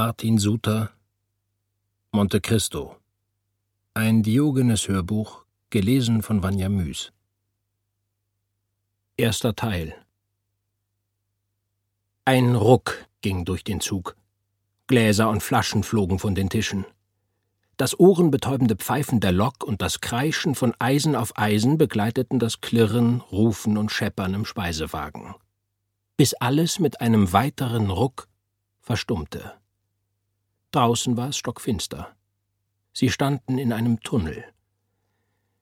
Martin Suter Monte Cristo Ein Diogenes-Hörbuch, gelesen von Vanja Müs Erster Teil Ein Ruck ging durch den Zug. Gläser und Flaschen flogen von den Tischen. Das ohrenbetäubende Pfeifen der Lok und das Kreischen von Eisen auf Eisen begleiteten das Klirren, Rufen und Scheppern im Speisewagen. Bis alles mit einem weiteren Ruck verstummte. Draußen war es stockfinster. Sie standen in einem Tunnel.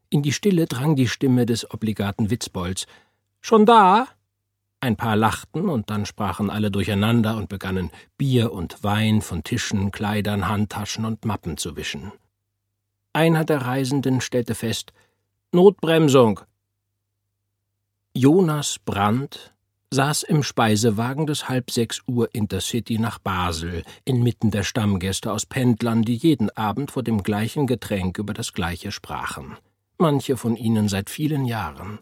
In die Stille drang die Stimme des obligaten Witzbolds. Schon da? Ein paar lachten, und dann sprachen alle durcheinander und begannen Bier und Wein von Tischen, Kleidern, Handtaschen und Mappen zu wischen. Einer der Reisenden stellte fest Notbremsung. Jonas Brandt saß im Speisewagen des halb sechs Uhr Intercity nach Basel, inmitten der Stammgäste aus Pendlern, die jeden Abend vor dem gleichen Getränk über das gleiche sprachen. Manche von ihnen seit vielen Jahren.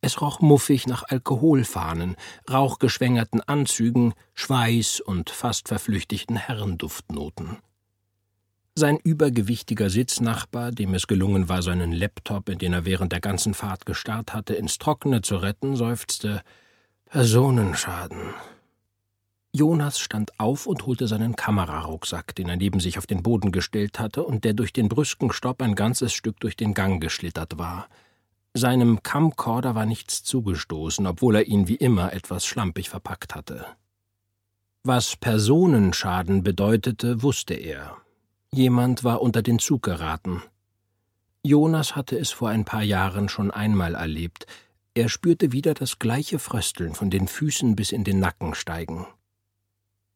Es roch muffig nach Alkoholfahnen, rauchgeschwängerten Anzügen, Schweiß und fast verflüchtigten Herrenduftnoten. Sein übergewichtiger Sitznachbar, dem es gelungen war, seinen Laptop, in den er während der ganzen Fahrt gestarrt hatte, ins Trockene zu retten, seufzte Personenschaden. Jonas stand auf und holte seinen Kamerarucksack, den er neben sich auf den Boden gestellt hatte und der durch den brüsken Stopp ein ganzes Stück durch den Gang geschlittert war. Seinem Camcorder war nichts zugestoßen, obwohl er ihn wie immer etwas schlampig verpackt hatte. Was Personenschaden bedeutete, wusste er. Jemand war unter den Zug geraten. Jonas hatte es vor ein paar Jahren schon einmal erlebt. Er spürte wieder das gleiche Frösteln von den Füßen bis in den Nacken steigen.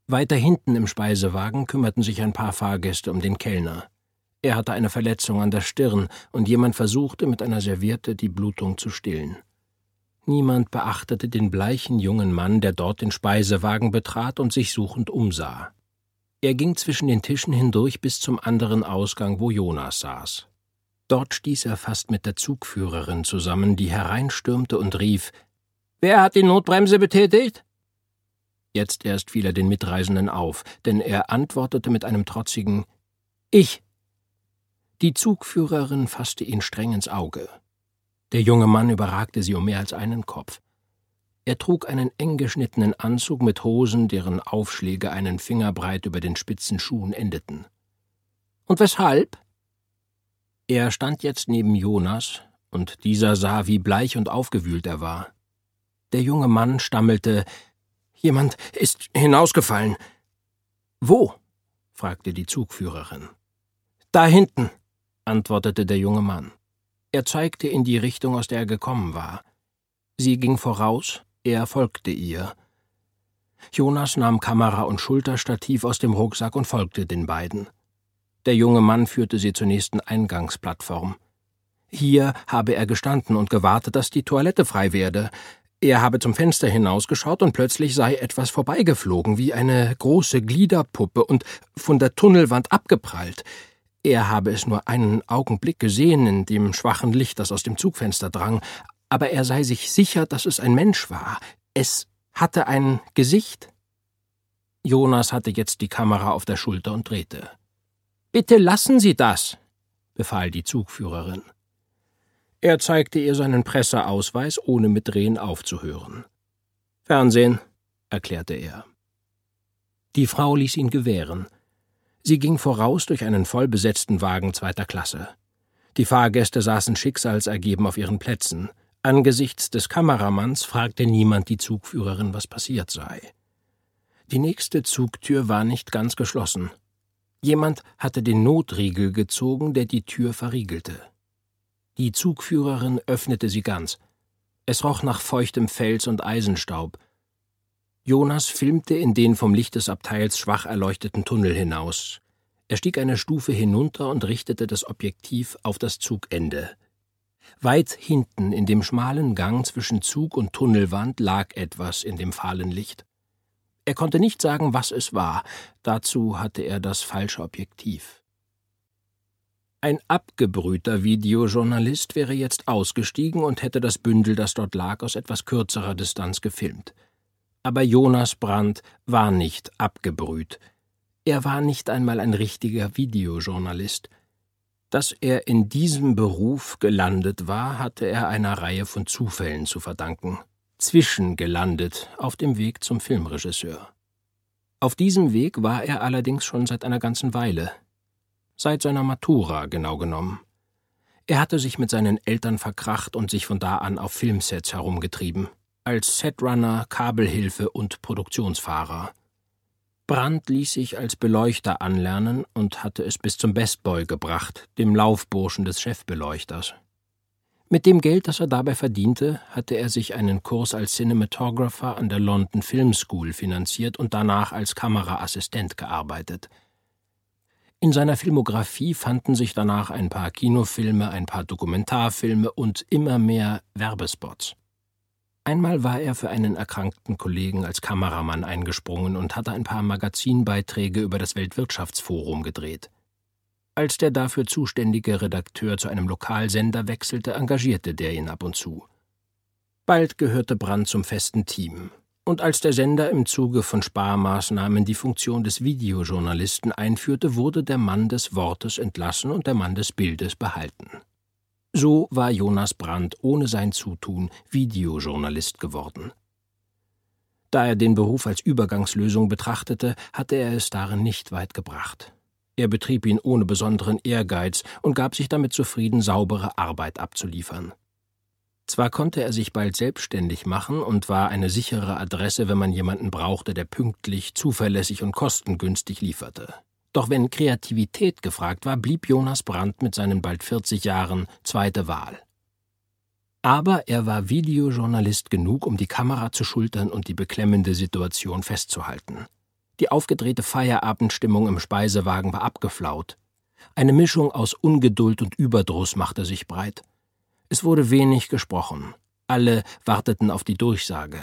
Weiter hinten im Speisewagen kümmerten sich ein paar Fahrgäste um den Kellner. Er hatte eine Verletzung an der Stirn, und jemand versuchte mit einer Serviette die Blutung zu stillen. Niemand beachtete den bleichen jungen Mann, der dort den Speisewagen betrat und sich suchend umsah. Er ging zwischen den Tischen hindurch bis zum anderen Ausgang, wo Jonas saß. Dort stieß er fast mit der Zugführerin zusammen, die hereinstürmte und rief Wer hat die Notbremse betätigt? Jetzt erst fiel er den Mitreisenden auf, denn er antwortete mit einem trotzigen Ich. Die Zugführerin fasste ihn streng ins Auge. Der junge Mann überragte sie um mehr als einen Kopf. Er trug einen eng geschnittenen Anzug mit Hosen, deren Aufschläge einen Finger breit über den spitzen Schuhen endeten. Und weshalb? Er stand jetzt neben Jonas, und dieser sah, wie bleich und aufgewühlt er war. Der junge Mann stammelte Jemand ist hinausgefallen. Wo? fragte die Zugführerin. Da hinten, antwortete der junge Mann. Er zeigte in die Richtung, aus der er gekommen war. Sie ging voraus, er folgte ihr. Jonas nahm Kamera und Schulterstativ aus dem Rucksack und folgte den beiden. Der junge Mann führte sie zur nächsten Eingangsplattform. Hier habe er gestanden und gewartet, dass die Toilette frei werde. Er habe zum Fenster hinausgeschaut und plötzlich sei etwas vorbeigeflogen, wie eine große Gliederpuppe und von der Tunnelwand abgeprallt. Er habe es nur einen Augenblick gesehen in dem schwachen Licht, das aus dem Zugfenster drang, aber er sei sich sicher, dass es ein Mensch war. Es hatte ein Gesicht. Jonas hatte jetzt die Kamera auf der Schulter und drehte. Bitte lassen Sie das, befahl die Zugführerin. Er zeigte ihr seinen Presseausweis, ohne mit Drehen aufzuhören. Fernsehen, erklärte er. Die Frau ließ ihn gewähren. Sie ging voraus durch einen vollbesetzten Wagen zweiter Klasse. Die Fahrgäste saßen schicksalsergeben auf ihren Plätzen. Angesichts des Kameramanns fragte niemand die Zugführerin, was passiert sei. Die nächste Zugtür war nicht ganz geschlossen. Jemand hatte den Notriegel gezogen, der die Tür verriegelte. Die Zugführerin öffnete sie ganz. Es roch nach feuchtem Fels und Eisenstaub. Jonas filmte in den vom Licht des Abteils schwach erleuchteten Tunnel hinaus. Er stieg eine Stufe hinunter und richtete das Objektiv auf das Zugende. Weit hinten in dem schmalen Gang zwischen Zug und Tunnelwand lag etwas in dem fahlen Licht. Er konnte nicht sagen, was es war, dazu hatte er das falsche Objektiv. Ein abgebrühter Videojournalist wäre jetzt ausgestiegen und hätte das Bündel, das dort lag, aus etwas kürzerer Distanz gefilmt aber Jonas Brandt war nicht abgebrüht. Er war nicht einmal ein richtiger Videojournalist. Dass er in diesem Beruf gelandet war, hatte er einer Reihe von Zufällen zu verdanken. Zwischengelandet auf dem Weg zum Filmregisseur. Auf diesem Weg war er allerdings schon seit einer ganzen Weile. Seit seiner Matura, genau genommen. Er hatte sich mit seinen Eltern verkracht und sich von da an auf Filmsets herumgetrieben. Als Setrunner, Kabelhilfe und Produktionsfahrer. Brandt ließ sich als Beleuchter anlernen und hatte es bis zum Bestboy gebracht, dem Laufburschen des Chefbeleuchters. Mit dem Geld, das er dabei verdiente, hatte er sich einen Kurs als Cinematographer an der London Film School finanziert und danach als Kameraassistent gearbeitet. In seiner Filmografie fanden sich danach ein paar Kinofilme, ein paar Dokumentarfilme und immer mehr Werbespots. Einmal war er für einen erkrankten Kollegen als Kameramann eingesprungen und hatte ein paar Magazinbeiträge über das Weltwirtschaftsforum gedreht. Als der dafür zuständige Redakteur zu einem Lokalsender wechselte, engagierte der ihn ab und zu. Bald gehörte Brandt zum festen Team. Und als der Sender im Zuge von Sparmaßnahmen die Funktion des Videojournalisten einführte, wurde der Mann des Wortes entlassen und der Mann des Bildes behalten. So war Jonas Brandt ohne sein Zutun Videojournalist geworden. Da er den Beruf als Übergangslösung betrachtete, hatte er es darin nicht weit gebracht. Er betrieb ihn ohne besonderen Ehrgeiz und gab sich damit zufrieden, saubere Arbeit abzuliefern. Zwar konnte er sich bald selbstständig machen und war eine sichere Adresse, wenn man jemanden brauchte, der pünktlich, zuverlässig und kostengünstig lieferte. Doch wenn Kreativität gefragt war, blieb Jonas Brandt mit seinen bald 40 Jahren zweite Wahl. Aber er war Videojournalist genug, um die Kamera zu schultern und die beklemmende Situation festzuhalten. Die aufgedrehte Feierabendstimmung im Speisewagen war abgeflaut. Eine Mischung aus Ungeduld und Überdruss machte sich breit. Es wurde wenig gesprochen. Alle warteten auf die Durchsage.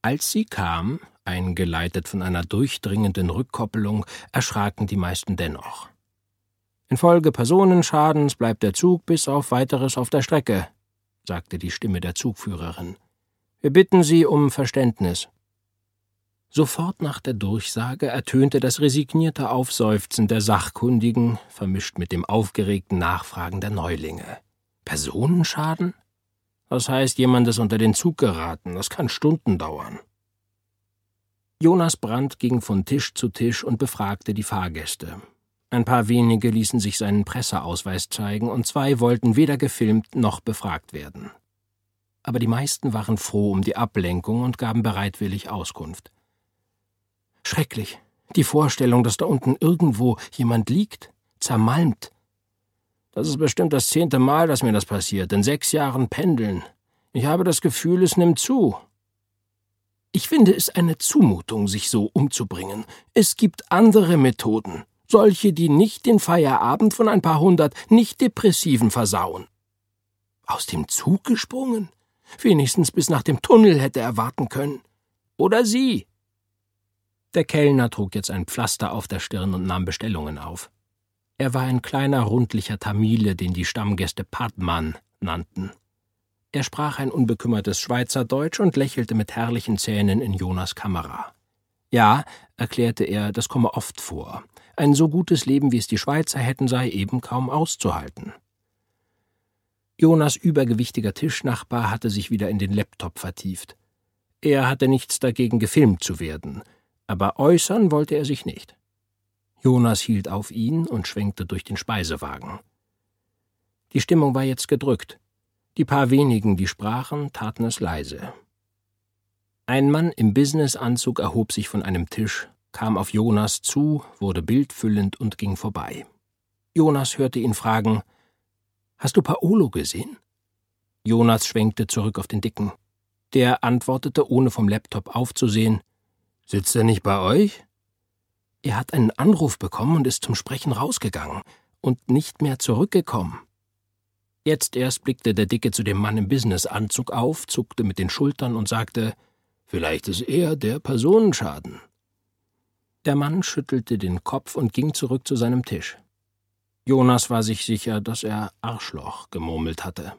Als sie kam, eingeleitet von einer durchdringenden Rückkoppelung, erschraken die meisten dennoch. Infolge Personenschadens bleibt der Zug bis auf weiteres auf der Strecke, sagte die Stimme der Zugführerin. Wir bitten Sie um Verständnis. Sofort nach der Durchsage ertönte das resignierte Aufseufzen der Sachkundigen, vermischt mit dem aufgeregten Nachfragen der Neulinge. Personenschaden? Das heißt, jemand ist unter den Zug geraten. Das kann Stunden dauern. Jonas Brandt ging von Tisch zu Tisch und befragte die Fahrgäste. Ein paar wenige ließen sich seinen Presseausweis zeigen und zwei wollten weder gefilmt noch befragt werden. Aber die meisten waren froh um die Ablenkung und gaben bereitwillig Auskunft. Schrecklich, die Vorstellung, dass da unten irgendwo jemand liegt, zermalmt. Das ist bestimmt das zehnte Mal, dass mir das passiert, in sechs Jahren Pendeln. Ich habe das Gefühl, es nimmt zu. Ich finde es eine Zumutung, sich so umzubringen. Es gibt andere Methoden, solche, die nicht den Feierabend von ein paar hundert Nicht-Depressiven versauen. Aus dem Zug gesprungen? Wenigstens bis nach dem Tunnel hätte er warten können. Oder Sie? Der Kellner trug jetzt ein Pflaster auf der Stirn und nahm Bestellungen auf. Er war ein kleiner, rundlicher Tamile, den die Stammgäste Padman nannten. Er sprach ein unbekümmertes Schweizerdeutsch und lächelte mit herrlichen Zähnen in Jonas Kamera. Ja, erklärte er, das komme oft vor. Ein so gutes Leben, wie es die Schweizer hätten, sei eben kaum auszuhalten. Jonas übergewichtiger Tischnachbar hatte sich wieder in den Laptop vertieft. Er hatte nichts dagegen, gefilmt zu werden, aber äußern wollte er sich nicht. Jonas hielt auf ihn und schwenkte durch den Speisewagen. Die Stimmung war jetzt gedrückt. Die paar wenigen, die sprachen, taten es leise. Ein Mann im Businessanzug erhob sich von einem Tisch, kam auf Jonas zu, wurde bildfüllend und ging vorbei. Jonas hörte ihn fragen Hast du Paolo gesehen? Jonas schwenkte zurück auf den Dicken. Der antwortete, ohne vom Laptop aufzusehen Sitzt er nicht bei euch? Er hat einen Anruf bekommen und ist zum Sprechen rausgegangen und nicht mehr zurückgekommen. Jetzt erst blickte der Dicke zu dem Mann im Businessanzug auf, zuckte mit den Schultern und sagte, Vielleicht ist er der Personenschaden. Der Mann schüttelte den Kopf und ging zurück zu seinem Tisch. Jonas war sich sicher, dass er Arschloch gemurmelt hatte.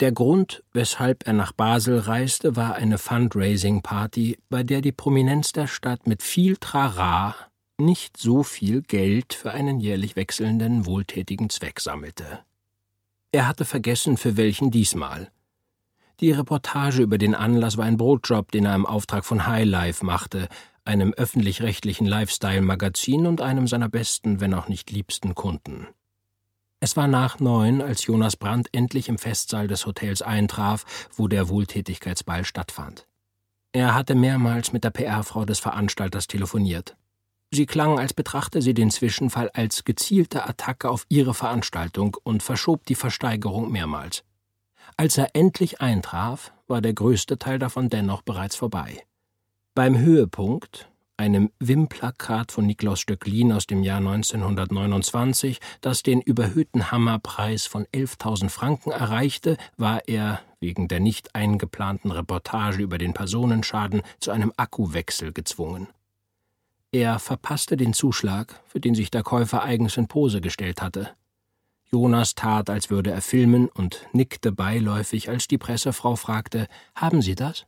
Der Grund, weshalb er nach Basel reiste, war eine Fundraising-Party, bei der die Prominenz der Stadt mit viel Trara nicht so viel Geld für einen jährlich wechselnden wohltätigen Zweck sammelte. Er hatte vergessen, für welchen diesmal. Die Reportage über den Anlass war ein Brotjob, den er im Auftrag von High Life machte, einem öffentlich-rechtlichen Lifestyle-Magazin und einem seiner besten, wenn auch nicht liebsten Kunden. Es war nach neun, als Jonas Brandt endlich im Festsaal des Hotels eintraf, wo der Wohltätigkeitsball stattfand. Er hatte mehrmals mit der PR-Frau des Veranstalters telefoniert. Sie klang, als betrachte sie den Zwischenfall als gezielte Attacke auf ihre Veranstaltung und verschob die Versteigerung mehrmals. Als er endlich eintraf, war der größte Teil davon dennoch bereits vorbei. Beim Höhepunkt, einem WIM-Plakat von Niklaus Stöcklin aus dem Jahr 1929, das den überhöhten Hammerpreis von 11.000 Franken erreichte, war er, wegen der nicht eingeplanten Reportage über den Personenschaden, zu einem Akkuwechsel gezwungen. Er verpasste den Zuschlag, für den sich der Käufer eigens in Pose gestellt hatte. Jonas tat, als würde er filmen und nickte beiläufig, als die Pressefrau fragte: Haben Sie das?